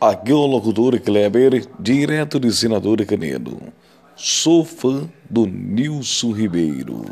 Aqui é o locutor Kleber, direto de Senador Canedo. Sou fã do Nilson Ribeiro.